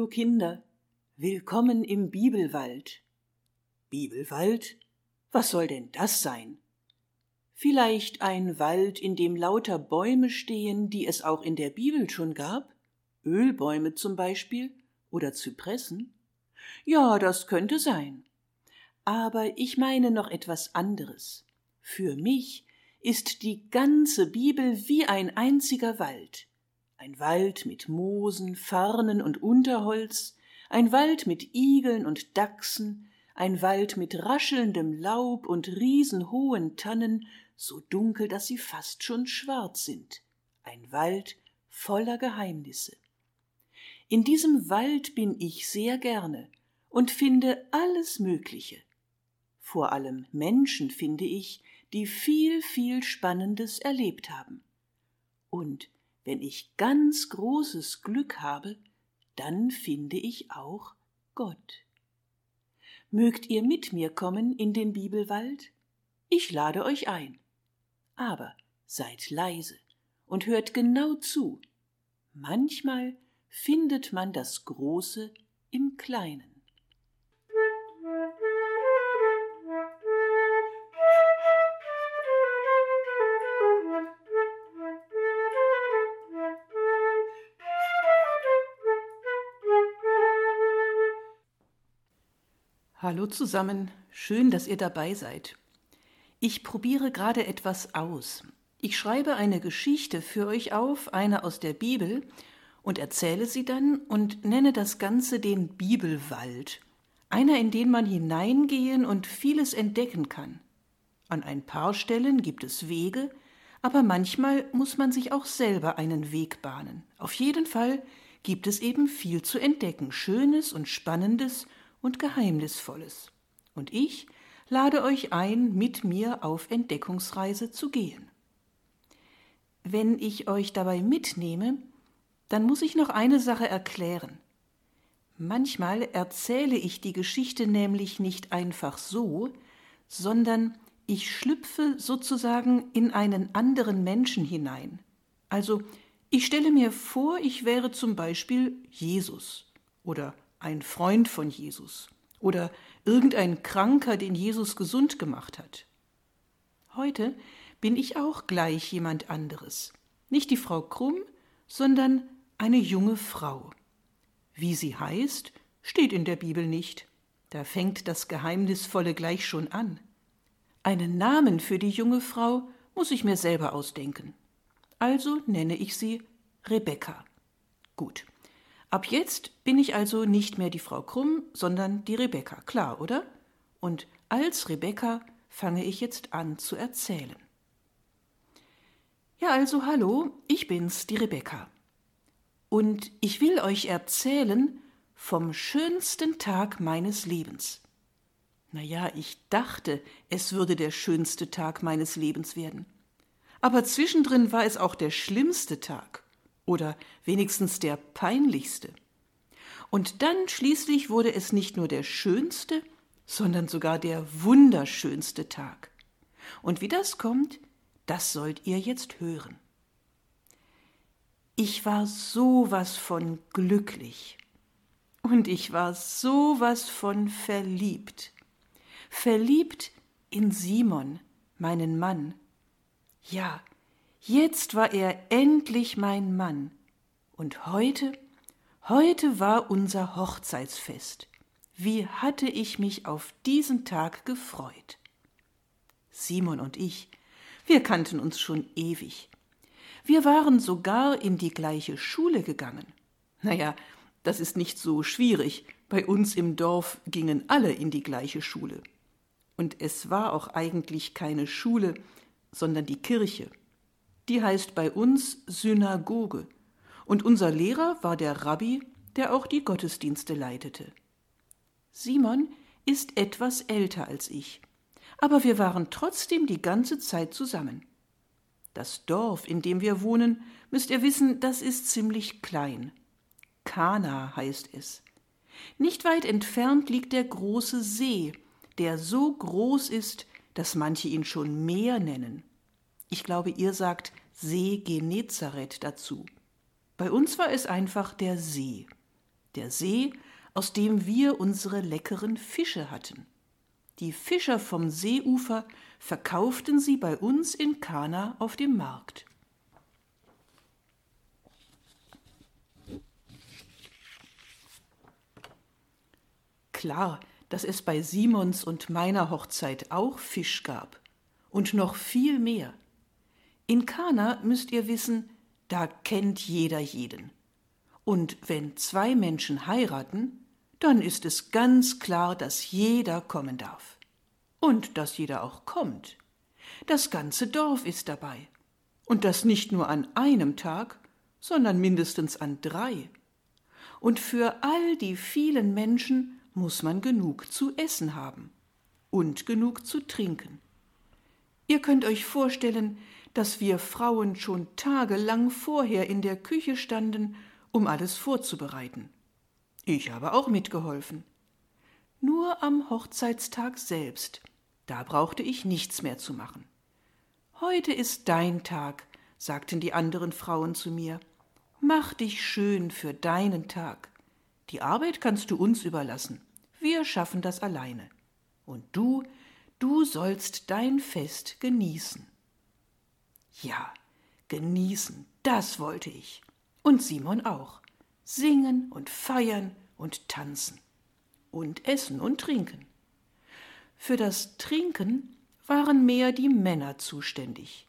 Hallo Kinder, willkommen im Bibelwald. Bibelwald? Was soll denn das sein? Vielleicht ein Wald, in dem lauter Bäume stehen, die es auch in der Bibel schon gab? Ölbäume zum Beispiel oder Zypressen? Ja, das könnte sein. Aber ich meine noch etwas anderes. Für mich ist die ganze Bibel wie ein einziger Wald. Ein Wald mit Moosen, Farnen und Unterholz, ein Wald mit Igeln und Dachsen, ein Wald mit raschelndem Laub und riesenhohen Tannen, so dunkel, dass sie fast schon schwarz sind, ein Wald voller Geheimnisse. In diesem Wald bin ich sehr gerne und finde alles Mögliche. Vor allem Menschen finde ich, die viel, viel Spannendes erlebt haben. Und wenn ich ganz großes Glück habe, dann finde ich auch Gott. Mögt ihr mit mir kommen in den Bibelwald? Ich lade euch ein. Aber seid leise und hört genau zu. Manchmal findet man das Große im Kleinen. Hallo zusammen, schön, dass ihr dabei seid. Ich probiere gerade etwas aus. Ich schreibe eine Geschichte für euch auf, eine aus der Bibel, und erzähle sie dann und nenne das Ganze den Bibelwald, einer, in den man hineingehen und vieles entdecken kann. An ein paar Stellen gibt es Wege, aber manchmal muss man sich auch selber einen Weg bahnen. Auf jeden Fall gibt es eben viel zu entdecken, Schönes und Spannendes und Geheimnisvolles. Und ich lade euch ein, mit mir auf Entdeckungsreise zu gehen. Wenn ich euch dabei mitnehme, dann muss ich noch eine Sache erklären. Manchmal erzähle ich die Geschichte nämlich nicht einfach so, sondern ich schlüpfe sozusagen in einen anderen Menschen hinein. Also ich stelle mir vor, ich wäre zum Beispiel Jesus oder ein Freund von Jesus oder irgendein Kranker, den Jesus gesund gemacht hat. Heute bin ich auch gleich jemand anderes. Nicht die Frau Krumm, sondern eine junge Frau. Wie sie heißt, steht in der Bibel nicht. Da fängt das Geheimnisvolle gleich schon an. Einen Namen für die junge Frau muss ich mir selber ausdenken. Also nenne ich sie Rebecca. Gut. Ab jetzt bin ich also nicht mehr die Frau Krumm, sondern die Rebecca, klar, oder? Und als Rebecca fange ich jetzt an zu erzählen. Ja, also hallo, ich bin's, die Rebecca. Und ich will euch erzählen vom schönsten Tag meines Lebens. Na ja, ich dachte, es würde der schönste Tag meines Lebens werden. Aber zwischendrin war es auch der schlimmste Tag oder wenigstens der peinlichste. Und dann schließlich wurde es nicht nur der schönste, sondern sogar der wunderschönste Tag. Und wie das kommt, das sollt ihr jetzt hören. Ich war sowas von glücklich und ich war sowas von verliebt. Verliebt in Simon, meinen Mann. Ja, Jetzt war er endlich mein Mann. Und heute, heute war unser Hochzeitsfest. Wie hatte ich mich auf diesen Tag gefreut. Simon und ich, wir kannten uns schon ewig. Wir waren sogar in die gleiche Schule gegangen. Naja, das ist nicht so schwierig. Bei uns im Dorf gingen alle in die gleiche Schule. Und es war auch eigentlich keine Schule, sondern die Kirche die heißt bei uns Synagoge, und unser Lehrer war der Rabbi, der auch die Gottesdienste leitete. Simon ist etwas älter als ich, aber wir waren trotzdem die ganze Zeit zusammen. Das Dorf, in dem wir wohnen, müsst ihr wissen, das ist ziemlich klein. Kana heißt es. Nicht weit entfernt liegt der große See, der so groß ist, dass manche ihn schon Meer nennen. Ich glaube, ihr sagt See Genezareth dazu. Bei uns war es einfach der See. der See, aus dem wir unsere leckeren Fische hatten. Die Fischer vom Seeufer verkauften sie bei uns in Kana auf dem Markt. Klar, dass es bei Simons und meiner Hochzeit auch Fisch gab und noch viel mehr. In Kana müsst ihr wissen, da kennt jeder jeden. Und wenn zwei Menschen heiraten, dann ist es ganz klar, dass jeder kommen darf. Und dass jeder auch kommt. Das ganze Dorf ist dabei. Und das nicht nur an einem Tag, sondern mindestens an drei. Und für all die vielen Menschen muss man genug zu essen haben und genug zu trinken. Ihr könnt euch vorstellen, dass wir Frauen schon tagelang vorher in der Küche standen, um alles vorzubereiten. Ich habe auch mitgeholfen. Nur am Hochzeitstag selbst, da brauchte ich nichts mehr zu machen. Heute ist dein Tag, sagten die anderen Frauen zu mir. Mach dich schön für deinen Tag. Die Arbeit kannst du uns überlassen. Wir schaffen das alleine. Und du, du sollst dein Fest genießen. Ja, genießen, das wollte ich. Und Simon auch. Singen und feiern und tanzen. Und essen und trinken. Für das Trinken waren mehr die Männer zuständig.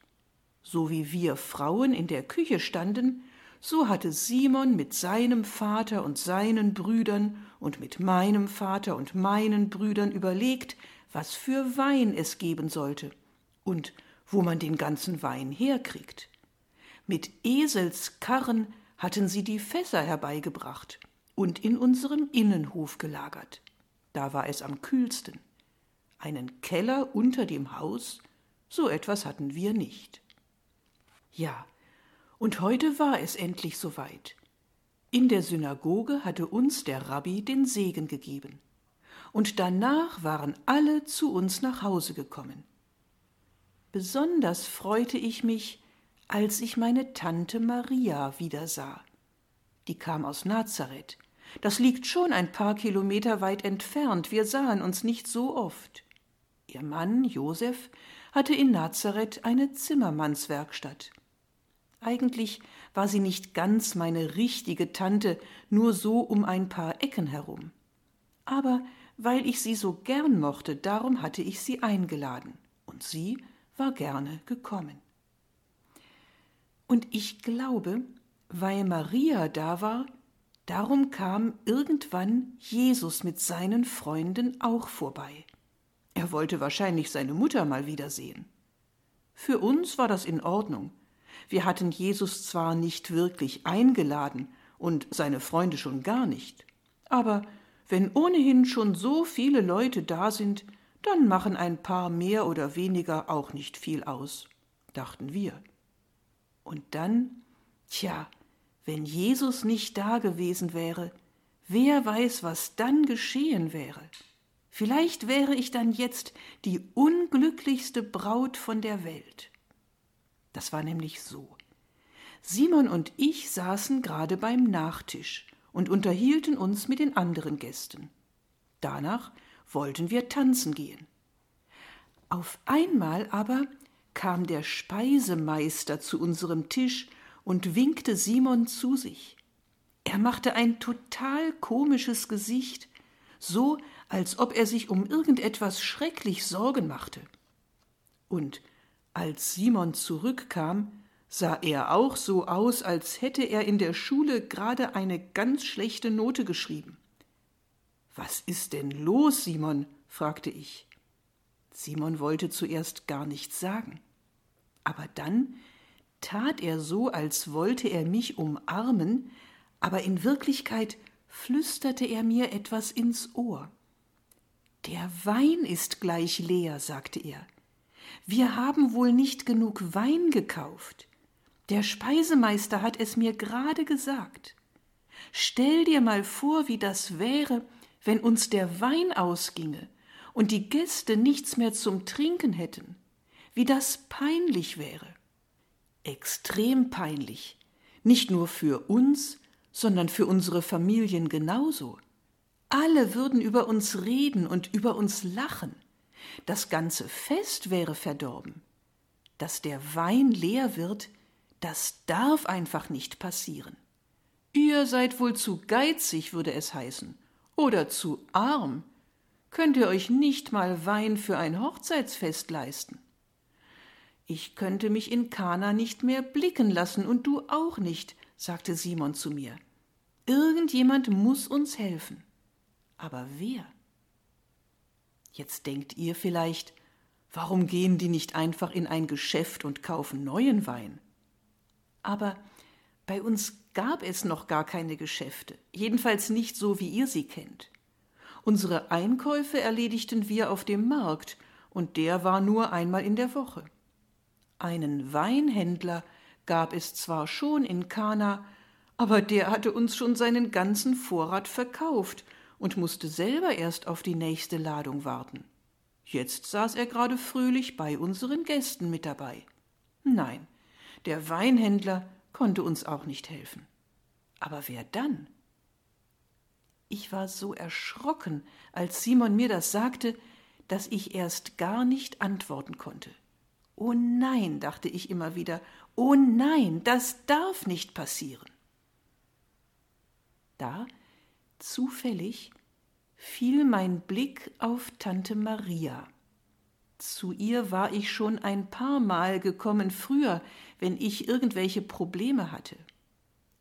So wie wir Frauen in der Küche standen, so hatte Simon mit seinem Vater und seinen Brüdern und mit meinem Vater und meinen Brüdern überlegt, was für Wein es geben sollte und wo man den ganzen Wein herkriegt. Mit Eselskarren hatten sie die Fässer herbeigebracht und in unserem Innenhof gelagert. Da war es am kühlsten. Einen Keller unter dem Haus, so etwas hatten wir nicht. Ja, und heute war es endlich soweit. In der Synagoge hatte uns der Rabbi den Segen gegeben. Und danach waren alle zu uns nach Hause gekommen. Besonders freute ich mich, als ich meine Tante Maria wiedersah. Die kam aus Nazareth. Das liegt schon ein paar Kilometer weit entfernt, wir sahen uns nicht so oft. Ihr Mann, Josef, hatte in Nazareth eine Zimmermannswerkstatt. Eigentlich war sie nicht ganz meine richtige Tante, nur so um ein paar Ecken herum. Aber weil ich sie so gern mochte, darum hatte ich sie eingeladen, und sie war gerne gekommen. Und ich glaube, weil Maria da war, darum kam irgendwann Jesus mit seinen Freunden auch vorbei. Er wollte wahrscheinlich seine Mutter mal wiedersehen. Für uns war das in Ordnung, wir hatten Jesus zwar nicht wirklich eingeladen und seine Freunde schon gar nicht, aber wenn ohnehin schon so viele Leute da sind, dann machen ein paar mehr oder weniger auch nicht viel aus, dachten wir. Und dann, tja, wenn Jesus nicht da gewesen wäre, wer weiß, was dann geschehen wäre. Vielleicht wäre ich dann jetzt die unglücklichste Braut von der Welt. Das war nämlich so. Simon und ich saßen gerade beim Nachtisch und unterhielten uns mit den anderen Gästen. Danach wollten wir tanzen gehen. Auf einmal aber kam der Speisemeister zu unserem Tisch und winkte Simon zu sich. Er machte ein total komisches Gesicht, so als ob er sich um irgendetwas schrecklich Sorgen machte. Und als Simon zurückkam, sah er auch so aus, als hätte er in der Schule gerade eine ganz schlechte Note geschrieben. Was ist denn los, Simon? fragte ich. Simon wollte zuerst gar nichts sagen. Aber dann tat er so, als wollte er mich umarmen, aber in Wirklichkeit flüsterte er mir etwas ins Ohr. Der Wein ist gleich leer, sagte er. Wir haben wohl nicht genug Wein gekauft. Der Speisemeister hat es mir gerade gesagt. Stell dir mal vor, wie das wäre, wenn uns der Wein ausginge und die Gäste nichts mehr zum Trinken hätten, wie das peinlich wäre. Extrem peinlich, nicht nur für uns, sondern für unsere Familien genauso. Alle würden über uns reden und über uns lachen. Das ganze Fest wäre verdorben. Dass der Wein leer wird, das darf einfach nicht passieren. Ihr seid wohl zu geizig, würde es heißen, oder zu arm. Könnt ihr euch nicht mal Wein für ein Hochzeitsfest leisten? Ich könnte mich in Kana nicht mehr blicken lassen und du auch nicht, sagte Simon zu mir. Irgendjemand muss uns helfen. Aber wer? Jetzt denkt ihr vielleicht, warum gehen die nicht einfach in ein Geschäft und kaufen neuen Wein? Aber bei uns gab es noch gar keine Geschäfte, jedenfalls nicht so, wie ihr sie kennt. Unsere Einkäufe erledigten wir auf dem Markt, und der war nur einmal in der Woche. Einen Weinhändler gab es zwar schon in Kana, aber der hatte uns schon seinen ganzen Vorrat verkauft und musste selber erst auf die nächste Ladung warten. Jetzt saß er gerade fröhlich bei unseren Gästen mit dabei. Nein, der Weinhändler konnte uns auch nicht helfen. Aber wer dann? Ich war so erschrocken, als Simon mir das sagte, dass ich erst gar nicht antworten konnte. Oh nein, dachte ich immer wieder, oh nein, das darf nicht passieren. Da, zufällig, fiel mein Blick auf Tante Maria. Zu ihr war ich schon ein paar Mal gekommen früher, wenn ich irgendwelche Probleme hatte.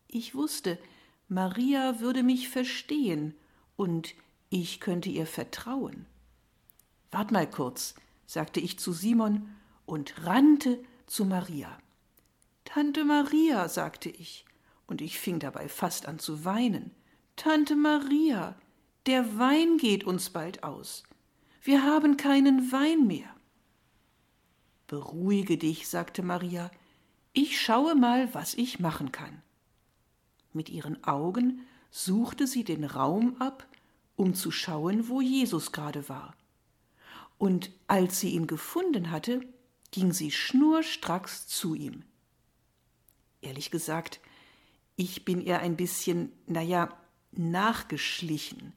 Ich wusste, Maria würde mich verstehen und ich könnte ihr vertrauen. Wart mal kurz, sagte ich zu Simon und rannte zu Maria. Tante Maria, sagte ich, und ich fing dabei fast an zu weinen. Tante Maria, der Wein geht uns bald aus. Wir haben keinen Wein mehr. Beruhige dich, sagte Maria, ich schaue mal, was ich machen kann. Mit ihren Augen suchte sie den Raum ab, um zu schauen, wo Jesus gerade war. Und als sie ihn gefunden hatte, ging sie schnurstracks zu ihm. Ehrlich gesagt, ich bin ihr ein bisschen, naja, nachgeschlichen.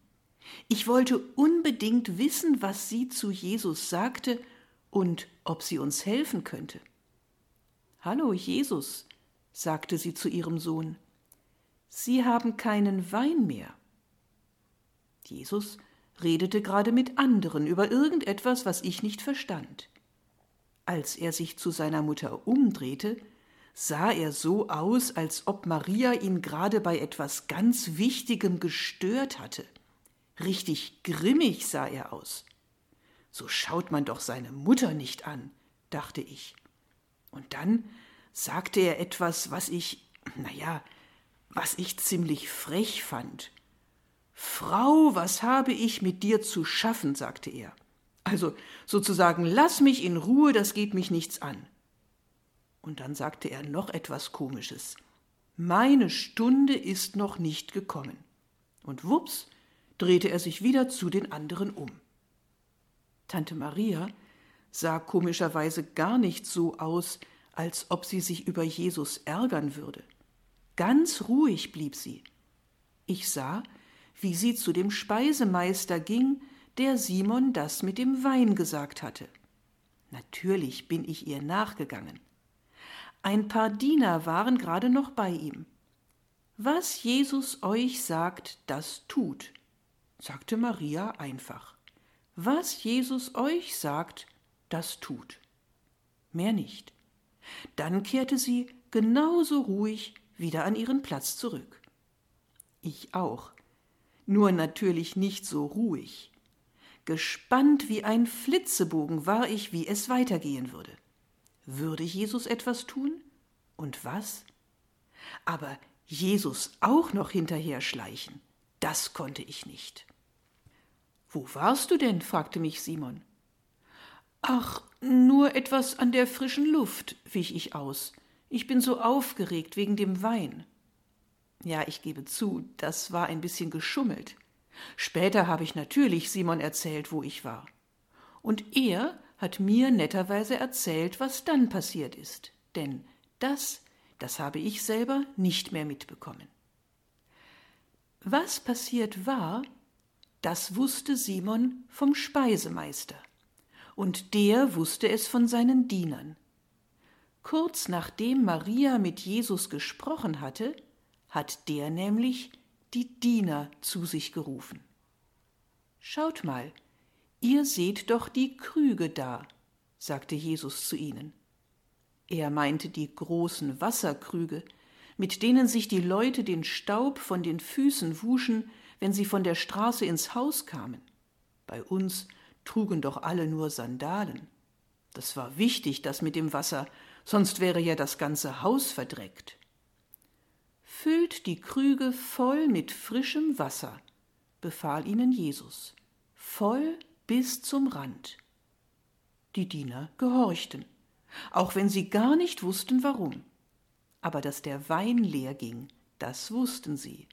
Ich wollte unbedingt wissen, was sie zu Jesus sagte und ob sie uns helfen könnte. Hallo, Jesus, sagte sie zu ihrem Sohn, Sie haben keinen Wein mehr. Jesus redete gerade mit anderen über irgendetwas, was ich nicht verstand. Als er sich zu seiner Mutter umdrehte, sah er so aus, als ob Maria ihn gerade bei etwas ganz Wichtigem gestört hatte. Richtig grimmig sah er aus. So schaut man doch seine Mutter nicht an, dachte ich. Und dann sagte er etwas, was ich, na ja, was ich ziemlich frech fand. Frau, was habe ich mit dir zu schaffen, sagte er. Also sozusagen, lass mich in Ruhe, das geht mich nichts an. Und dann sagte er noch etwas Komisches. Meine Stunde ist noch nicht gekommen. Und wups, drehte er sich wieder zu den anderen um. Tante Maria sah komischerweise gar nicht so aus, als ob sie sich über Jesus ärgern würde. Ganz ruhig blieb sie. Ich sah, wie sie zu dem Speisemeister ging, der Simon das mit dem Wein gesagt hatte. Natürlich bin ich ihr nachgegangen. Ein paar Diener waren gerade noch bei ihm. Was Jesus euch sagt, das tut sagte Maria einfach. Was Jesus euch sagt, das tut. Mehr nicht. Dann kehrte sie genauso ruhig wieder an ihren Platz zurück. Ich auch, nur natürlich nicht so ruhig. Gespannt wie ein Flitzebogen war ich, wie es weitergehen würde. Würde Jesus etwas tun? Und was? Aber Jesus auch noch hinterher schleichen, das konnte ich nicht. Wo warst du denn? fragte mich Simon. Ach, nur etwas an der frischen Luft, wich ich aus. Ich bin so aufgeregt wegen dem Wein. Ja, ich gebe zu, das war ein bisschen geschummelt. Später habe ich natürlich Simon erzählt, wo ich war. Und er hat mir netterweise erzählt, was dann passiert ist. Denn das, das habe ich selber nicht mehr mitbekommen. Was passiert war, das wusste Simon vom Speisemeister, und der wusste es von seinen Dienern. Kurz nachdem Maria mit Jesus gesprochen hatte, hat der nämlich die Diener zu sich gerufen. Schaut mal, ihr seht doch die Krüge da, sagte Jesus zu ihnen. Er meinte die großen Wasserkrüge, mit denen sich die Leute den Staub von den Füßen wuschen, wenn sie von der Straße ins Haus kamen. Bei uns trugen doch alle nur Sandalen. Das war wichtig, das mit dem Wasser, sonst wäre ja das ganze Haus verdreckt. Füllt die Krüge voll mit frischem Wasser, befahl ihnen Jesus, voll bis zum Rand. Die Diener gehorchten, auch wenn sie gar nicht wussten warum. Aber dass der Wein leer ging, das wussten sie,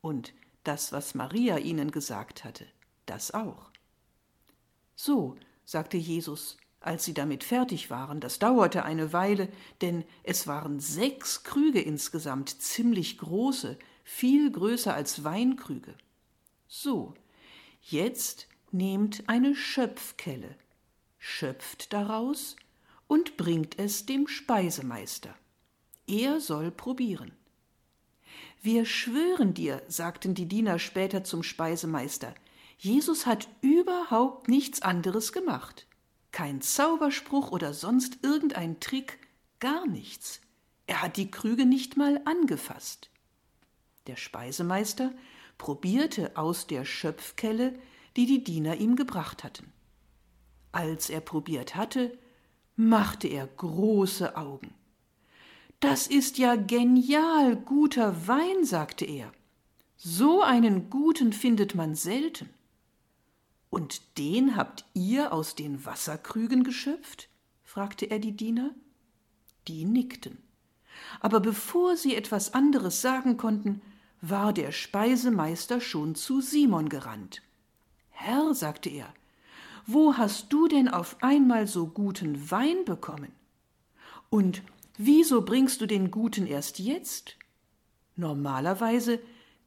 und das, was Maria ihnen gesagt hatte, das auch. So, sagte Jesus, als sie damit fertig waren, das dauerte eine Weile, denn es waren sechs Krüge insgesamt, ziemlich große, viel größer als Weinkrüge. So, jetzt nehmt eine Schöpfkelle, schöpft daraus und bringt es dem Speisemeister. Er soll probieren. Wir schwören dir, sagten die Diener später zum Speisemeister, Jesus hat überhaupt nichts anderes gemacht. Kein Zauberspruch oder sonst irgendein Trick, gar nichts. Er hat die Krüge nicht mal angefasst. Der Speisemeister probierte aus der Schöpfkelle, die die Diener ihm gebracht hatten. Als er probiert hatte, machte er große Augen. Das ist ja genial guter Wein, sagte er. So einen guten findet man selten. Und den habt ihr aus den Wasserkrügen geschöpft? fragte er die Diener. Die nickten. Aber bevor sie etwas anderes sagen konnten, war der Speisemeister schon zu Simon gerannt. Herr, sagte er, wo hast du denn auf einmal so guten Wein bekommen? Und wieso bringst du den guten erst jetzt? Normalerweise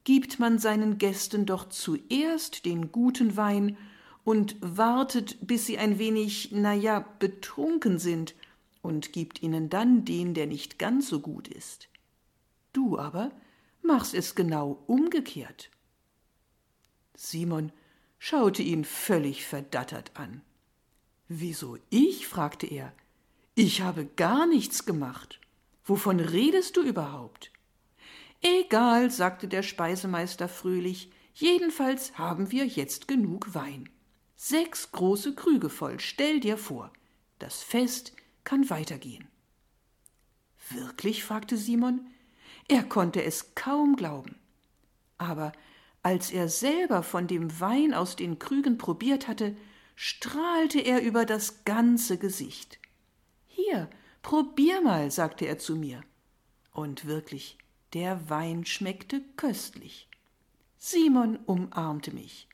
gibt man seinen Gästen doch zuerst den guten Wein und wartet, bis sie ein wenig, na ja, betrunken sind und gibt ihnen dann den, der nicht ganz so gut ist. Du aber machst es genau umgekehrt. Simon schaute ihn völlig verdattert an. Wieso ich? fragte er. Ich habe gar nichts gemacht. Wovon redest du überhaupt? Egal, sagte der Speisemeister fröhlich, jedenfalls haben wir jetzt genug Wein. Sechs große Krüge voll, stell dir vor. Das Fest kann weitergehen. Wirklich? fragte Simon. Er konnte es kaum glauben. Aber als er selber von dem Wein aus den Krügen probiert hatte, strahlte er über das ganze Gesicht. Hier, probier mal, sagte er zu mir. Und wirklich, der Wein schmeckte köstlich. Simon umarmte mich.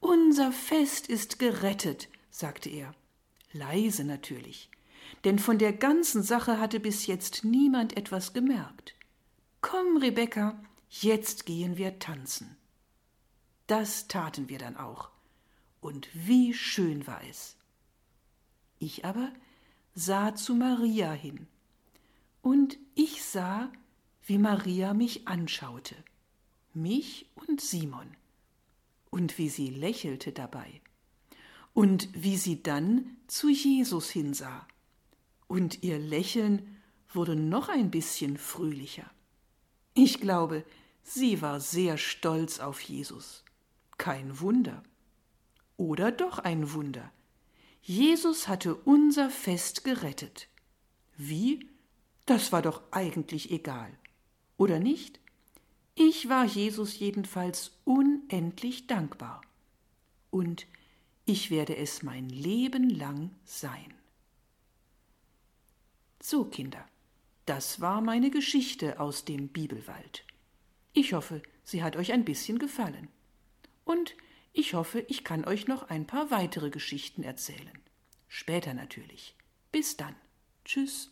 Unser Fest ist gerettet, sagte er. Leise natürlich, denn von der ganzen Sache hatte bis jetzt niemand etwas gemerkt. Komm, Rebekka, jetzt gehen wir tanzen. Das taten wir dann auch. Und wie schön war es. Ich aber sah zu Maria hin. Und ich sah, wie Maria mich anschaute. Mich und Simon und wie sie lächelte dabei und wie sie dann zu Jesus hinsah. Und ihr Lächeln wurde noch ein bisschen fröhlicher. Ich glaube, sie war sehr stolz auf Jesus. Kein Wunder. Oder doch ein Wunder. Jesus hatte unser Fest gerettet. Wie? Das war doch eigentlich egal. Oder nicht? Ich war Jesus jedenfalls unendlich dankbar. Und ich werde es mein Leben lang sein. So, Kinder, das war meine Geschichte aus dem Bibelwald. Ich hoffe, sie hat euch ein bisschen gefallen. Und ich hoffe, ich kann euch noch ein paar weitere Geschichten erzählen. Später natürlich. Bis dann. Tschüss.